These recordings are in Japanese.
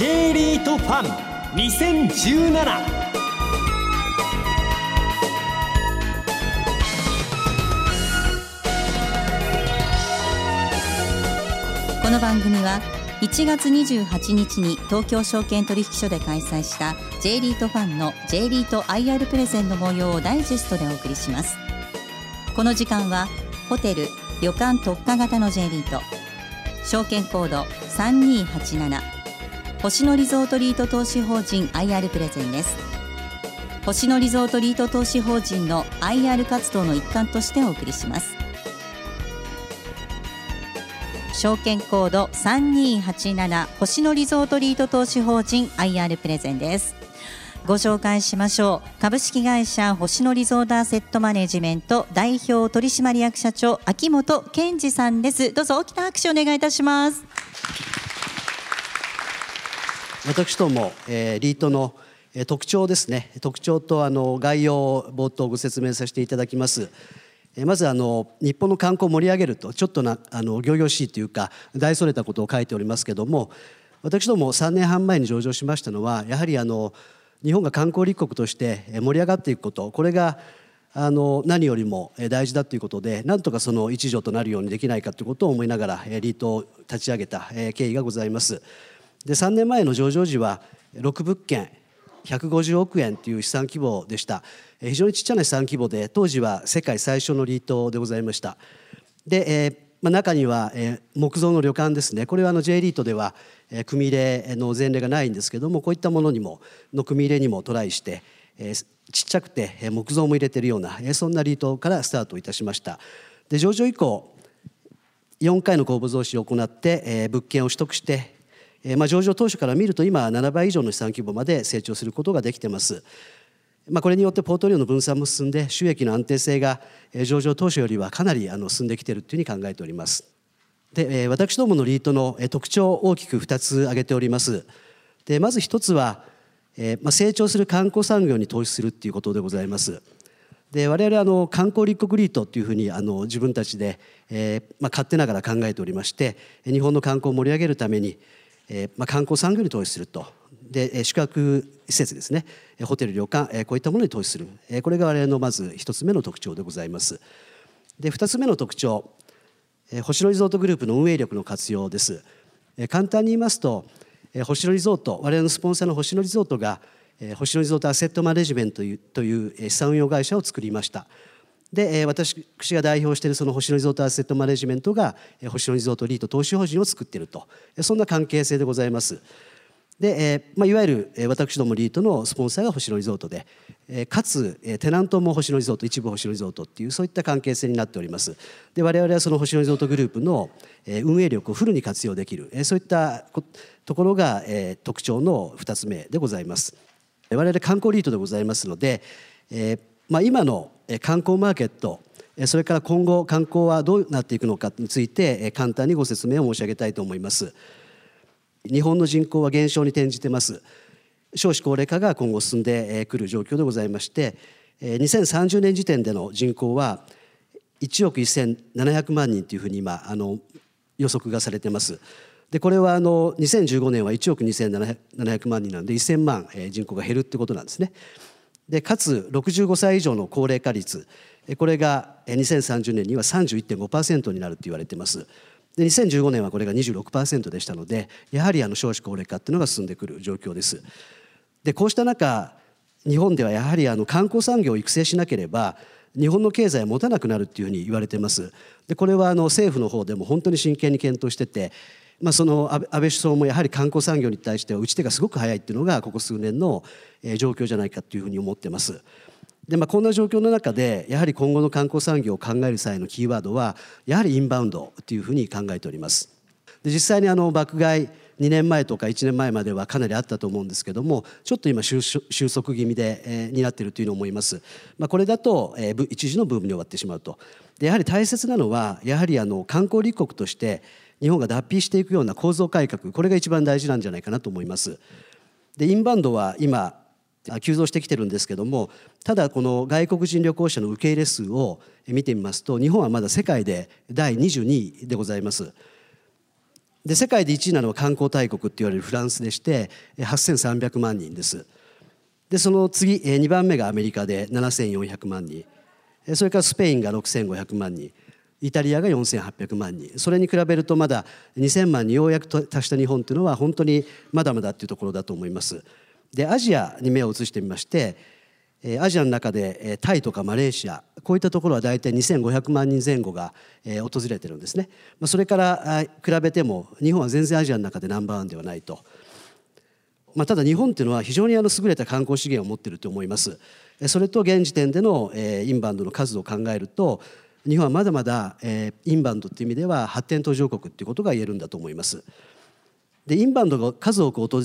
J リートファン2017この番組は1月28日に東京証券取引所で開催した J リートファンの J リート IR プレゼンの模様をダイジェストでお送りします。この時間はホテル旅館特化型の J リート。証券コード3287星野リゾートリート投資法人 IR プレゼンです。星野リゾートリート投資法人の IR 活動の一環としてお送りします。証券コード3287星野リゾートリート投資法人 IR プレゼンです。ご紹介しましょう。株式会社星野リゾートアセットマネジメント代表取締役社長秋元健二さんです。どうぞ大きな拍手お願いいたします。私ども、えー、リートの特徴ですね特徴とあの概要を冒頭ご説明させていただきますまずあの日本の観光を盛り上げるとちょっとなあの仰々しいというか大それたことを書いておりますけども私ども3年半前に上場しましたのはやはりあの日本が観光立国として盛り上がっていくことこれがあの何よりも大事だということでなんとかその一助となるようにできないかということを思いながらリートを立ち上げた経緯がございます。で3年前の上場時は6物件150億円という資産規模でした。非常にちっちゃな資産規模で当時は世界最初のリートでございました。で、えーまあ、中には、えー、木造の旅館ですね。これはあの J リートでは、えー、組入れの前例がないんですけどもこういったものにもの組入れにもトライして、えー、ちっちゃくて木造も入れてるような、えー、そんなリートからスタートいたしました。で上場以降4回の公募増資を行って、えー、物件を取得してえー、まあ、上場当初から見ると今7倍以上の資産規模まで成長することができてます。まあ、これによってポートリオの分散も進んで収益の安定性が上場当初よりはかなりあの進んできているというふうに考えております。で私どものリートの特徴を大きく2つ挙げております。でまず一つは、えまあ、成長する観光産業に投資するっていうことでございます。で我々あの観光立国リートっていうふうにあの自分たちで、えまあ、勝手ながら考えておりまして日本の観光を盛り上げるためにえまあ、観光産業に投資すると。で宿泊施設ですね。ホテル旅館、こういったものに投資する、これが我々のまず一つ目の特徴でございます。で二つ目の特徴、星野リゾートグループの運営力の活用です、簡単に言いますと、星野リゾート我々のスポンサーの星野リゾートが、星野リゾートアセットマネジメントという資産運用会社を作りました。で私が代表しているその星野リゾートアセットマネジメントが星野リゾートリート投資法人を作っていると。そんな関係性でございます。で、まあ、いわゆる私どもリートのスポンサーが星野リゾートでかつテナントも星野リゾート一部星野リゾートっていうそういった関係性になっております。で我々はその星野リゾートグループの運営力をフルに活用できるそういったところが特徴の2つ目でございます。我々観光リートでございますので、まあ、今の観光マーケットそれから今後観光はどうなっていくのかについて簡単にご説明を申し上げたいと思います。日本の人口は減少に転じてます。少子高齢化が今後進んでくる状況でございまして2030年時点での人口は1億1700万人というふうに今あの予測がされてます。でこれはあの2015年は1億2700万人なんで1000万人口が減るってことなんですね。でかつ65歳以上の高齢化率これが2030年には31.5%になると言われています。で2015年はこれが26%でしたのでやはりあの少子高齢化っていうのが進んでくる状況です。でこうした中日本ではやはりあの観光産業を育成しなければ日本の経済は持たなくなるっていうふうに言われてます。でこれはあの政府の方でも本当に真剣に検討しててまあ、その安倍首相もやはり観光産業に対しては打ち手がすごく早いっていうのがここ数年の状況じゃないかというふうに思ってます。でまあ、こんな状況の中でやはり今後の観光産業を考える際のキーワードはやはりインバウンドというふうに考えております。で実際にあの爆買い2年前とか1年前まではかなりあったと思うんですけどもちょっと今収束気味で、えー、になっているというのを思います、まあ、これだと、えー、一時のブームに終わってしまうとでやはり大切なのはやはりあの観光立国として日本が脱皮していくような構造改革これが一番大事なんじゃないかなと思います。でインバウンドは今急増してきてるんですけどもただこの外国人旅行者の受け入れ数を見てみますと日本はまだ世界で第22位でございます。で世界で1位なのは観光大国って言われるフランスでして8300万人ですでその次2番目がアメリカで7400万人それからスペインが6500万人イタリアが4800万人。それに比べるとまだ2000万にようやく達した日本というのは本当にまだまだっていうところだと思います。でアジアに目を移してみましてアジアの中でタイとかマレーシアこういったところは大体2500万人前後が訪れてるんですね。それから比べても日本は全然アジアの中でナンバーワンではないと。まあ、ただ日本っていうのは非常に優れた観光資源を持っていると思います。それと現時点でのインバウンドの数を考えると日本はまだまだインバウンドっていう意味では発展途上国っていうことが言えるんだと思います。でインバウンドが数多く訪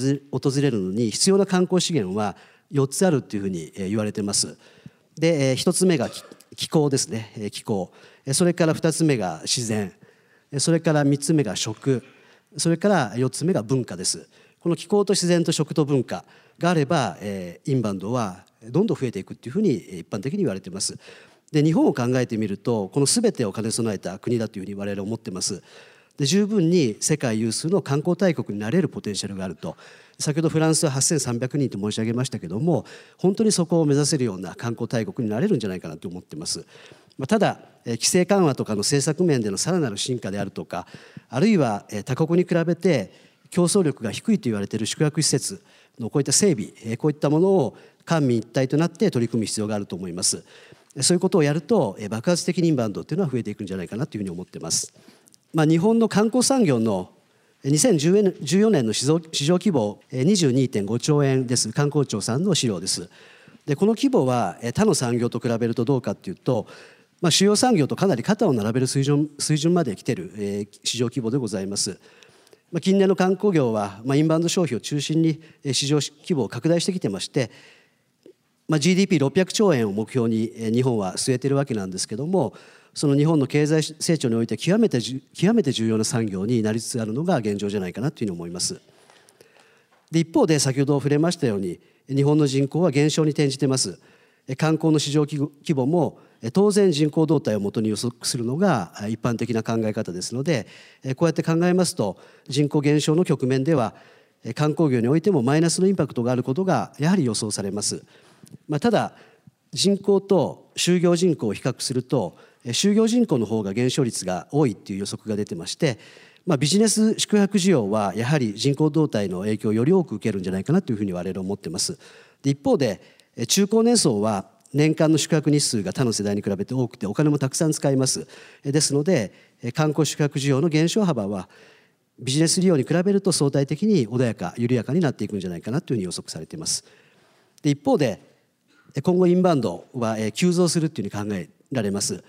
れるのに必要な観光資源は4つあるっていうふうに言われてます。で1つ目が気候ですね。気候。それから2つ目が自然。それから3つ目が食。それから4つ目が文化です。この気候と自然と食と文化があれば、えー、インバウンドはどんどん増えていくっていうふうに一般的に言われています。で日本を考えてみるとこの全てを兼ね備えた国だというふうに我々は思ってます。で十分に世界有数の観光大国になれるポテンシャルがあると先ほどフランスは8300人と申し上げましたけども本当にそこを目指せるような観光大国になれるんじゃないかなと思ってます。ま、ただ規制緩和とかの政策面でのさらなる進化であるとかあるいは他国に比べて競争力が低いと言われている宿泊施設のこういった整備こういったものを官民一体となって取り組む必要があると思いますそういうことをやると爆発的にインバウンドというのは増えていくんじゃないかなというふうに思ってます、まあ、日本の観光産業の2014年の市場規模22.5兆円です。観光庁さんの資料です。でこの規模は他の産業と比べるとどうかっていうと、まあ、主要産業とかなり肩を並べる水準水準まで来てる市場規模でございます。近年の観光業はインバウンド消費を中心に市場規模を拡大してきてましてまあ GDP600 兆円を目標に日本は据えているわけなんですけどもその日本の経済成長において極めて極めて重要な産業になりつつあるのが現状じゃないかなというふうに思います。で一方で先ほど触れましたように日本の人口は減少に転じてます。観光の市場規模も当然人口動態をもとに予測するのが一般的な考え方ですのでこうやって考えますと人口減少の局面では観光業においてもマイナスのインパクトがあることがやはり予想されます。まあ、ただ人口と就業人口を比較すると就業人口の方が減少率が多いっていう予測が出てまして、まあ、ビジネス宿泊需要はやはり人口動態の影響をより多く受けるんじゃないかなというふうに我々は思ってます。で一方で中高年層は年間の宿泊日数が他の世代に比べて多くてお金もたくさん使いますですので観光宿泊需要の減少幅はビジネス利用に比べると相対的に穏やか緩やかになっていくんじゃないかなというふうに予測されていますで一方で今後インバウンドは急増するというふうに考えられます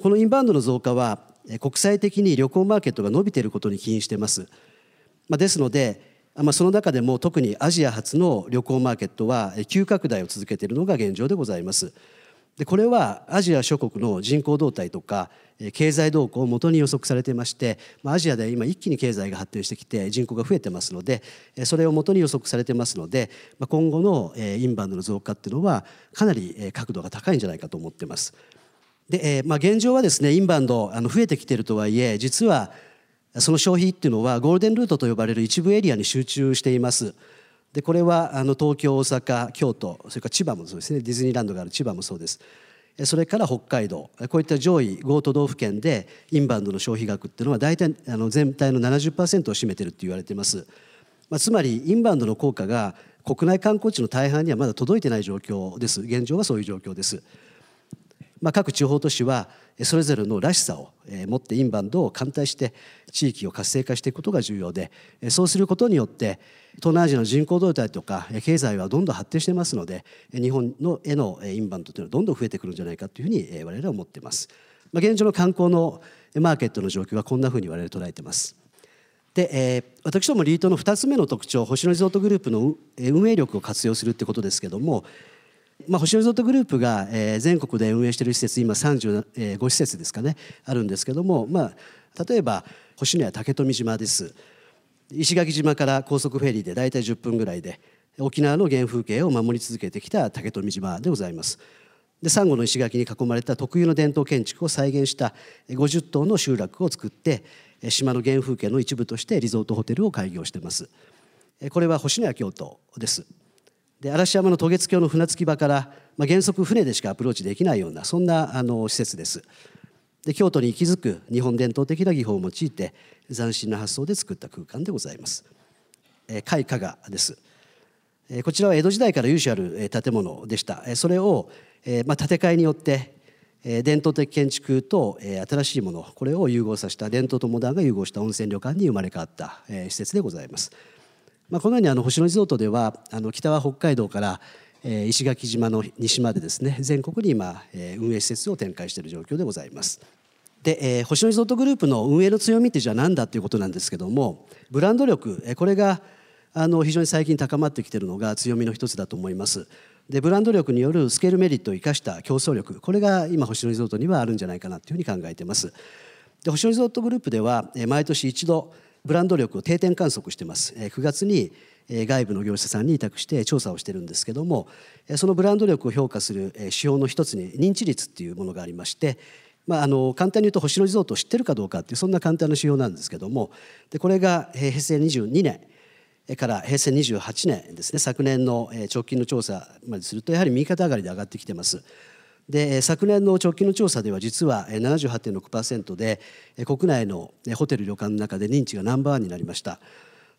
このインバウンドの増加は国際的に旅行マーケットが伸びていることに起因していますですのでま、その中でも特にアジア初の旅行マーケットは急拡大を続けているのが現状でございます。でこれはアジア諸国の人口動態とか経済動向をもとに予測されていましてアジアで今一気に経済が発展してきて人口が増えてますのでそれをもとに予測されてますので今後のインバウンドの増加っていうのはかなり角度が高いんじゃないかと思ってます。でまあ、現状はですねインバウンドあの増えてきているとはいえ実はその消費っていうのはゴールデンルートと呼ばれる一部エリアに集中しています。でこれはあの東京大阪京都それから千葉もそうですね。ディズニーランドがある千葉もそうです。それから北海道。こういった上位5都道府県でインバウンドの消費額っていうのは大体あの全体の70%を占めてるって言われてます、まあ、つまりインバウンドの効果が国内観光地の大半にはまだ届いてない状況です。現状はそういう状況です。まあ、各地方都市はそれぞれのらしさを持ってインバウンドを艦隊して地域を活性化していくことが重要でそうすることによって東南アジアの人口動態とか経済はどんどん発展してますので日本のへのインバウンドというのはどんどん増えてくるんじゃないかというふうに我々は思っています。まあ、現状の観光のマーケットの状況はこんなふうに我々捉えてます。で、えー、私どもリートの2つ目の特徴星野リゾートグループの運営力を活用するってことですけどもまあ、星野リゾートグループが、えー、全国で運営している施設今35施設ですかねあるんですけども、まあ、例えば星野や竹富島です。石垣島から高速フェリーで大体10分ぐらいで沖縄の原風景を守り続けてきた竹富島でございます。でサンゴの石垣に囲まれた特有の伝統建築を再現した50棟の集落を作って島の原風景の一部としてリゾートホテルを開業してます。これは星のや京都です。で嵐山の渡月橋の船着き場から、まあ、原則船でしかアプローチできないようなそんなあの施設です。で京都に息づく日本伝統的な技法を用いて斬新な発想で作った空間でございます。甲斐加賀です。こちらは江戸時代から由緒ある建物でした。それを、まあ、建て替えによって伝統的建築と新しいものこれを融合させた伝統とモダンが融合した温泉旅館に生まれ変わった施設でございます。まあ、このようにあの星野リゾートではあの北は北海道から石垣島の西までですね全国に今運営施設を展開している状況でございます。で、えー、星野リゾートグループの運営の強みってじゃあ何だということなんですけどもブランド力これがあの非常に最近高まってきているのが強みの一つだと思います。でブランド力によるスケールメリットを生かした競争力これが今星野リゾートにはあるんじゃないかなというふうに考えています。で星野リゾートグループでは毎年一度ブランド力を定点観測してます。9月に外部の業者さんに委託して調査をしてるんですけどもそのブランド力を評価する指標の一つに認知率っていうものがありましてまあ、あの簡単に言うと星野リゾートを知ってるかどうかっていうそんな簡単な指標なんですけどもでこれが平成22年から平成28年ですね昨年の直近の調査までするとやはり右肩上がりで上がってきてます。で昨年の直近の調査では実は78.6%で国内のホテル旅館の中で認知がナンバーワンになりました。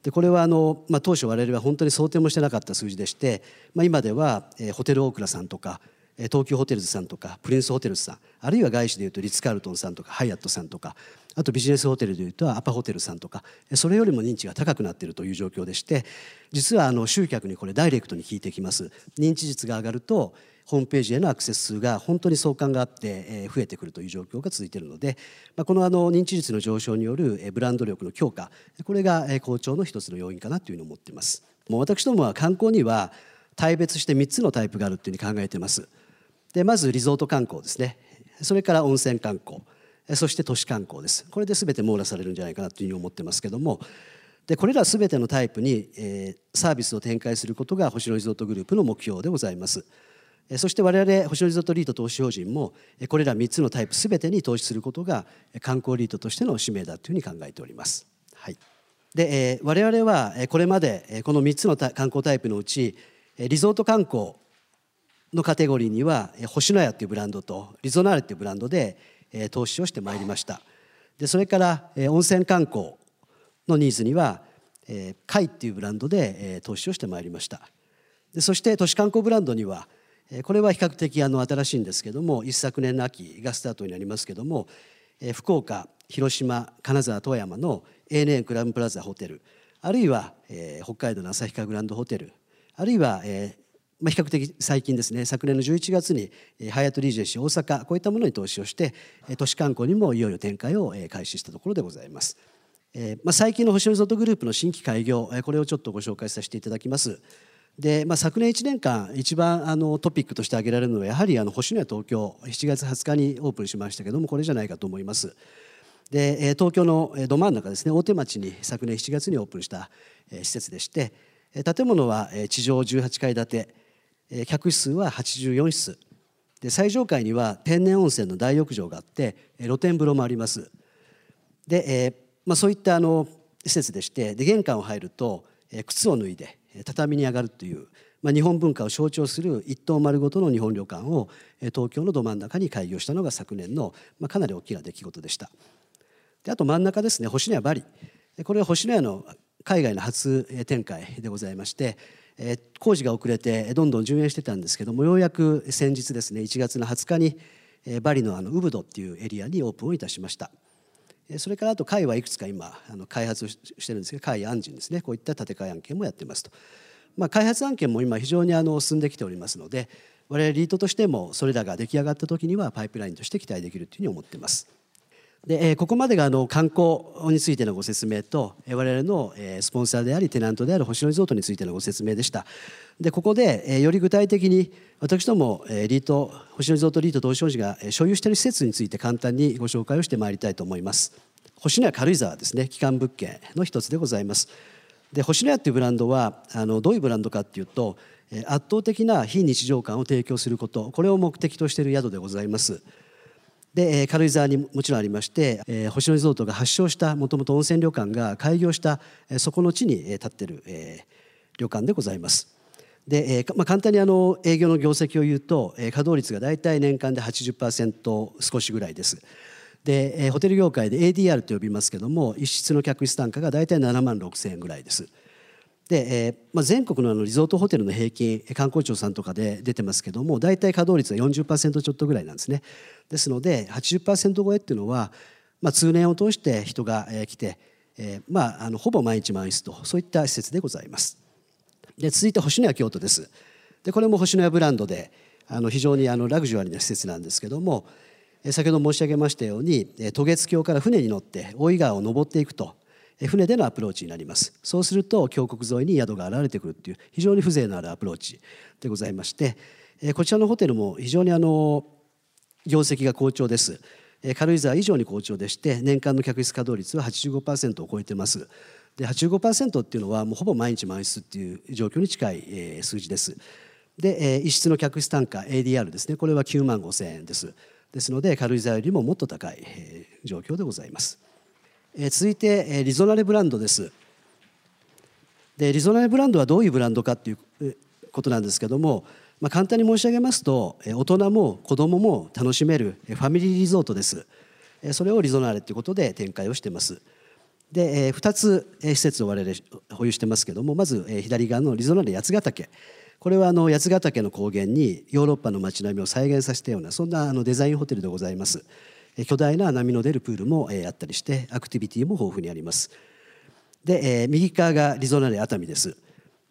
でこれはあの、まあ、当初我々は本当に想定もしてなかった数字でして、まあ、今ではホテルオークラさんとか東急ホテルズさんとかプリンスホテルズさんあるいは外資でいうとリッツ・カールトンさんとかハイアットさんとかあとビジネスホテルでいうとアパホテルさんとかそれよりも認知が高くなっているという状況でして実はあの集客にこれダイレクトに聞いてきます認知率が上がるとホームページへのアクセス数が本当に相関があって増えてくるという状況が続いているのでこのあの認知率の上昇によるブランド力の強化これが好調の一つの要因かなというふうに思っています。もう私どもは観光には大別して3つのタイプがあるというふうに考えています。でまずリゾート観光ですね。それから温泉観光。そして都市観光です。これで全て網羅されるんじゃないかなというふうに思ってますけども。でこれら全てのタイプに、えー、サービスを展開することが星野リゾートグループの目標でございます。そして我々星野リゾートリート投資法人もこれら3つのタイプ全てに投資することが観光リートとしての使命だというふうに考えております。はい、で、我々はこれまでこの3つの観光タイプのうちリゾート観光のカテゴリーには星のやっていうブランドとリゾナーレっていうブランドで投資をしてまいりました。でそれから温泉観光のニーズにはカイっていうブランドで投資をしてまいりました。でそして都市観光ブランドにはこれは比較的あの新しいんですけども一昨年の秋がスタートになりますけども福岡広島金沢富山の ANA クラウンプラザホテルあるいは北海道の旭川グランドホテルあるいはまあ、比較的最近ですね昨年の11月にハヤトリージェンシー大阪こういったものに投資をして都市観光にもいよいよ展開を開始したところでございます。まあ、最近の星野リゾートグループの新規開業これをちょっとご紹介させていただきます。でまあ、昨年1年間一番あのトピックとして挙げられるのはやはりあの星野や東京7月20日にオープンしましたけどもこれじゃないかと思います。で東京のど真ん中ですね大手町に昨年7月にオープンした施設でして建物は地上18階建て客室は84室で最上階には天然温泉の大浴場があって露天風呂もありますで、えまあ、そういったあの施設でしてで玄関を入ると靴を脱いで畳に上がるという、まあ、日本文化を象徴する一棟丸ごとの日本旅館を東京のど真ん中に開業したのが昨年の、まあ、かなり大きな出来事でした。であと真ん中ですね星のやバリ。これは星のやの海外の初展開でございまして工事が遅れてどんどん順延してたんですけどもようやく先日ですね1月の20日にバリのあのウブドっていうエリアにオープンをいたしました。それからあと会はいくつか今あの開発してるんですけど会案人ですね。こういった建て替え案件もやってますと、まあ、開発案件も今非常にあの進んできておりますので我々リートとしてもそれらが出来上がった時にはパイプラインとして期待できるというふうに思っています。で、えここまでがあの観光についてのご説明と、え我々の、えスポンサーでありテナントである星野リゾートについてのご説明でした。でここで、えより具体的に私ども、えリート星野リゾートリート投資法人が所有している施設について簡単にご紹介をしてまいりたいと思います。星野屋軽井沢ですね。基幹物件の一つでございます。で星野屋っていうブランドはあのどういうブランドかっていうと圧倒的な非日常感を提供すること。これを目的としている宿でございます。で、軽井沢にもちろんありまして、えー星野リゾートが発祥したもともと温泉旅館が開業した、えーそこの地にえー立ってる、えー旅館でございます。で、えーまあ、簡単にあの営業の業績を言うと、えー稼働率が大体年間で80%少しぐらいです。で、えーホテル業界で ADR と呼びますけども一室の客室単価が大体7万6千円ぐらいです。で、えーまあ、全国のあのリゾートホテルの平均観光庁さんとかで出てますけども大体稼働率は40%ちょっとぐらいなんですね。ですので80%超えっていうのは、まあ、通年を通して人が来て、えーまあ、あのほぼ毎日満室とそういった施設でございます。で続いて星のや京都です。でこれも星のやブランドであの非常にあのラグジュアリーな施設なんですけどもえ先ほど申し上げましたようにえ渡月橋から船に乗って大井川を登っていくとえ船でのアプローチになりますそうすると峡谷沿いに宿が現れてくるっていう非常に風情のあるアプローチでございましてえこちらのホテルも非常にあの業績が好調です。え軽井沢以上に好調でして年間の客室稼働率は85%を超えてます。で85%っていうのはもうほぼ毎日満室っていう状況に近い、えー数字です。で、えー一室の客室単価 ADR ですねこれは9万5千円です。ですので軽井沢よりももっと高い、えー状況でございます。えー続いて、えーリゾナレブランドです。でリゾナレブランドはどういうブランドかっていうえことなんですけども、まあ、簡単に申し上げますと大人も子どもも楽しめるファミリーリゾートです。えそれをリゾナーレということで展開をしています。で、え2つえ施設を我々保有してますけどもまずえ左側のリゾナーレ八ヶ岳。これはあの八ヶ岳の高原にヨーロッパの街並みを再現させたようなそんなあのデザインホテルでございます。え巨大な波の出るプールもえあったりしてアクティビティも豊富にあります。で、え右側がリゾナーレ熱海です。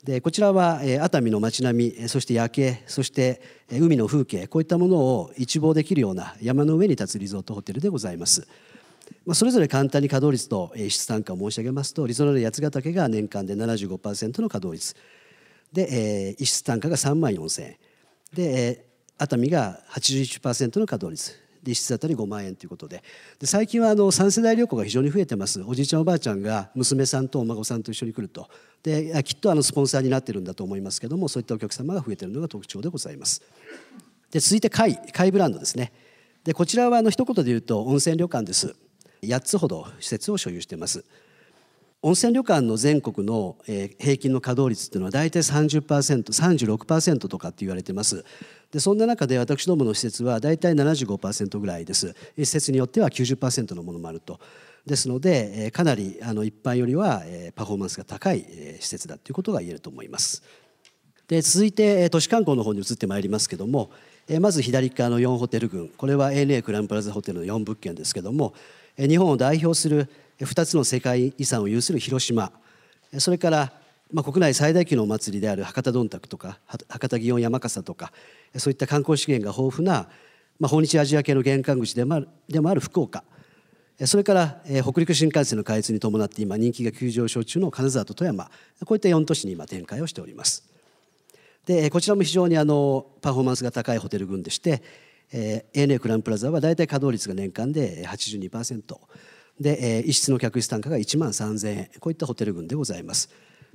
でこちらは、熱海の街並みそして夜景そして、海の風景こういったものを一望できるような山の上に立つリゾートホテルでございます。まあ、それぞれ簡単に稼働率とえー質単価を申し上げますとリゾナレ八ヶ岳が年間で75%の稼働率。で、えー、一室単価が3万4千円。で、え熱海が81%の稼働率。一室当たり5万円ということで。で最近はあの3世代旅行が非常に増えてます。おじいちゃんおばあちゃんが娘さんとお孫さんと一緒に来ると。できっとあのスポンサーになってるんだと思いますけどもそういったお客様が増えてるのが特徴でございます。で続いて貝貝ブランドですね。でこちらはあの一言で言うと温泉旅館です。8つほど施設を所有しています。温泉旅館の全国の平均の稼働率っていうのは大体 30%36% とかって言われてます。でそんな中で私どもの施設は大体75%ぐらいです。施設によっては90%のものもあると。ですのでかなりあの一般よりはパフォーマンスが高い施設だということが言えると思います。で続いて都市観光の方に移ってまいりますけどもまず左側の4ホテル群。これは ANA クランプラザホテルの4物件ですけども日本を代表する2つの世界遺産を有する広島。それからまあ国内最大級のお祭りである博多どんたくとか博多祇園山笠とかそういった観光資源が豊富な、まあ、訪日アジア系の玄関口でもあるでもある福岡。それからえー北陸新幹線の開通に伴って今人気が急上昇中の金沢と富山。こういった4都市に今展開をしております。でこちらも非常にあのパフォーマンスが高いホテル群でして、えー ANA クランプラザは大体稼働率が年間で82%で、えー一室の客室単価が1万3000円こういったホテル群でございます。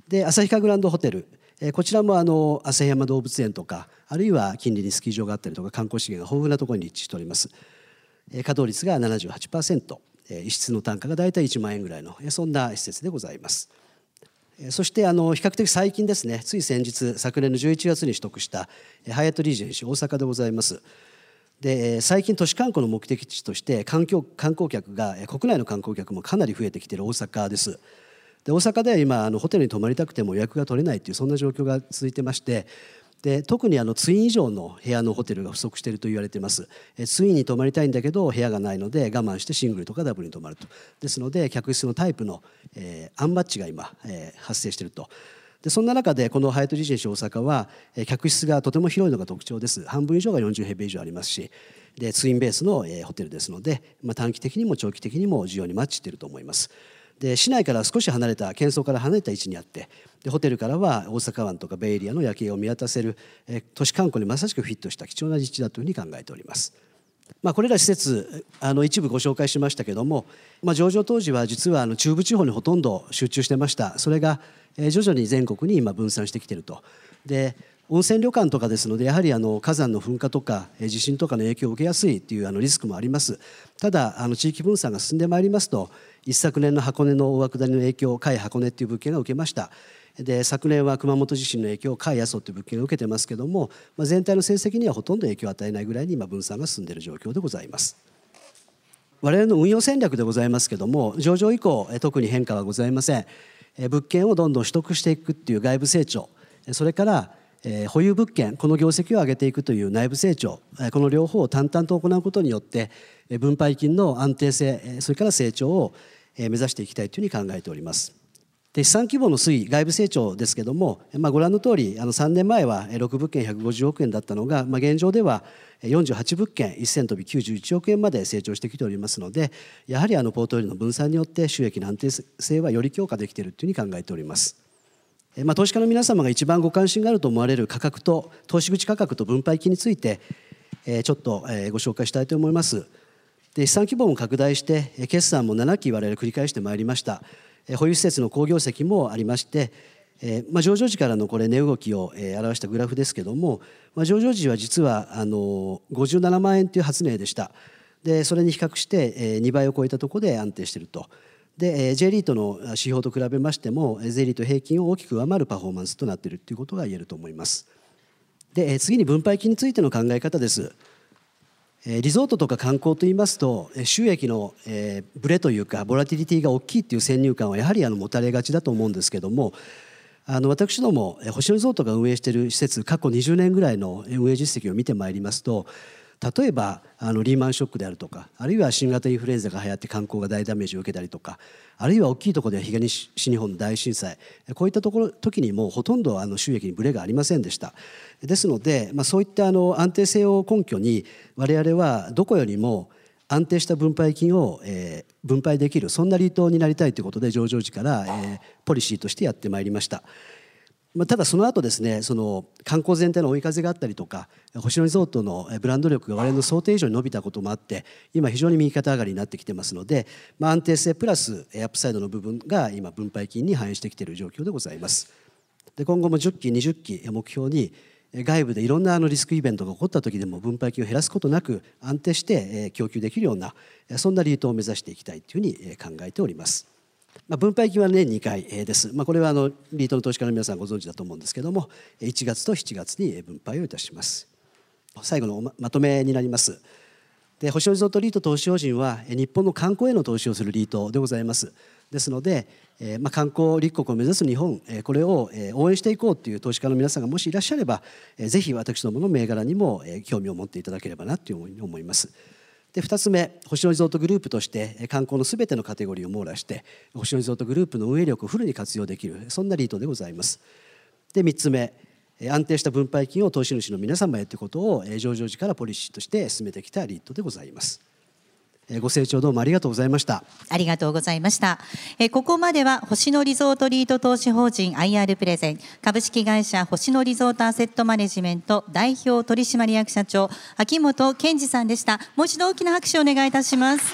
で旭川グランドホテルえーこちらもあの旭山動物園とかあるいは近隣にスキー場があったりとか観光資源が豊富なところに立地しております。えー稼働率が78%、えー一室の単価が大体1万円ぐらいのえーそんな施設でございます。えーそしてあの比較的最近ですねつい先日昨年の11月に取得したえーハイアットリージェンシー大阪でございます。で最近都市観光の目的地として観光観光客が国内の観光客もかなり増えてきている大阪です。で大阪では今あのホテルに泊まりたくても予約が取れないというそんな状況が続いてましてで特にあのツイン以上の部屋のホテルが不足していると言われています。えツインに泊まりたいんだけど部屋がないので我慢してシングルとかダブルに泊まると。ですので客室のタイプの、えーアンマッチが今、えー発生していると。でそんな中でこのハイトリージェンシー大阪は客室がとても広いのが特徴です半分以上が40平米以上ありますしでツインベースの、ホテルですので、まあ、短期的にも長期的にも需要にマッチしていると思います。で市内から少し離れた喧騒から離れた位置にあってでホテルからは大阪湾とかベイエリアの夜景を見渡せる、え都市観光にまさしくフィットした貴重な立地だというふうに考えております。まあ、これら施設あの一部ご紹介しましたけども、まあ、上場当時は実はあの中部地方にほとんど集中してました。それが、徐々に全国に今分散してきてると。で温泉旅館とかですのでやはりあの火山の噴火とか地震とかの影響を受けやすいというあのリスクもあります。ただあの地域分散が進んでまいりますと一昨年の箱根の大涌谷の影響海箱根っていう物件が受けました。で昨年は熊本地震の影響を海阿蘇という物件が受けてますけども、まあ、全体の成績にはほとんど影響を与えないぐらいに今分散が進んでいる状況でございます。我々の運用戦略でございますけども上場以降特に変化はございません物件をどんどん取得していくっていう外部成長それから保有物件この業績を上げていくという内部成長この両方を淡々と行うことによって分配金の安定性それから成長を目指していきたいというふうに考えております。資産規模の推移外部成長ですけども、まあ、ご覧の通りあの3年前は6物件150億円だったのが、まあ、現状では48物件1000飛び91億円まで成長してきておりますのでやはりあのポートフォリオの分散によって収益の安定性はより強化できているというふうに考えております。まあ、投資家の皆様が一番ご関心があると思われる価格と投資口価格と分配金についてちょっとご紹介したいと思います。で資産規模も拡大して決算も7期我々繰り返してまいりました。保有施設の好業績もありまして、えまあ、上場時からのこれ値動きを、え表したグラフですけども、まあ、上場時は実はあの57万円という初値でした。でそれに比較して、え2倍を超えたところで安定していると。で、え J リートの指標と比べましても J リート平均を大きく上回るパフォーマンスとなっているということが言えると思います。で、え次に分配金についての考え方です。リゾートとか観光といいますと収益のブレというかボラティリティが大きいっていう先入観はやはりあの持たれがちだと思うんですけどもあの私ども星野リゾートが運営している施設過去20年ぐらいの運営実績を見てまいりますと例えばあのリーマンショックであるとかあるいは新型インフルエンザが流行って観光が大ダメージを受けたりとかあるいは大きいところでは東日本の大震災こういったところ時にもうほとんどあの収益にブレがありませんでしたですので、まあ、そういったあの安定性を根拠に我々はどこよりも安定した分配金を、えー、分配できるそんなリートになりたいということで上場時から、えー、ポリシーとしてやってまいりました。まあ、ただその後ですねその観光全体の追い風があったりとか星野リゾートのブランド力が我々の想定以上に伸びたこともあって今非常に右肩上がりになってきてますので、まあ、安定性プラスアップサイドの部分が今分配金に反映してきている状況でございます。で今後も10期20期目標に外部でいろんなあのリスクイベントが起こった時でも分配金を減らすことなく安定して供給できるようなそんなリートを目指していきたいというふうに考えております。まあ、分配金は年2回です。まあ、これはあのリートの投資家の皆さんご存知だと思うんですけども1月と7月に分配をいたします。最後のまとめになります。で星野リゾートリート投資法人は日本の観光への投資をするリートでございます。ですので、えまあ、観光立国を目指す日本、えこれを、え応援していこうという投資家の皆さんがもしいらっしゃれば、えぜひ私どもの銘柄にも、え興味を持っていただければなというふうに思います。で2つ目星野リゾートグループとして観光のすべてのカテゴリーを網羅して星野リゾートグループの運営力をフルに活用できるそんなリートでございます。で3つ目安定した分配金を投資主の皆様へということを上場時からポリシーとして進めてきたリートでございます。ご清聴どうもありがとうございました。ありがとうございました。えここまでは星野リゾートリート投資法人 IR プレゼン株式会社星野リゾートアセットマネジメント代表取締役社長秋元健二さんでした。もう一度大きな拍手をお願いいたします。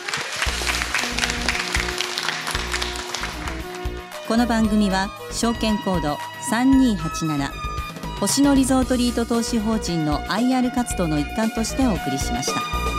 この番組は証券コード3287星野リゾートリート投資法人の IR 活動の一環としてお送りしました。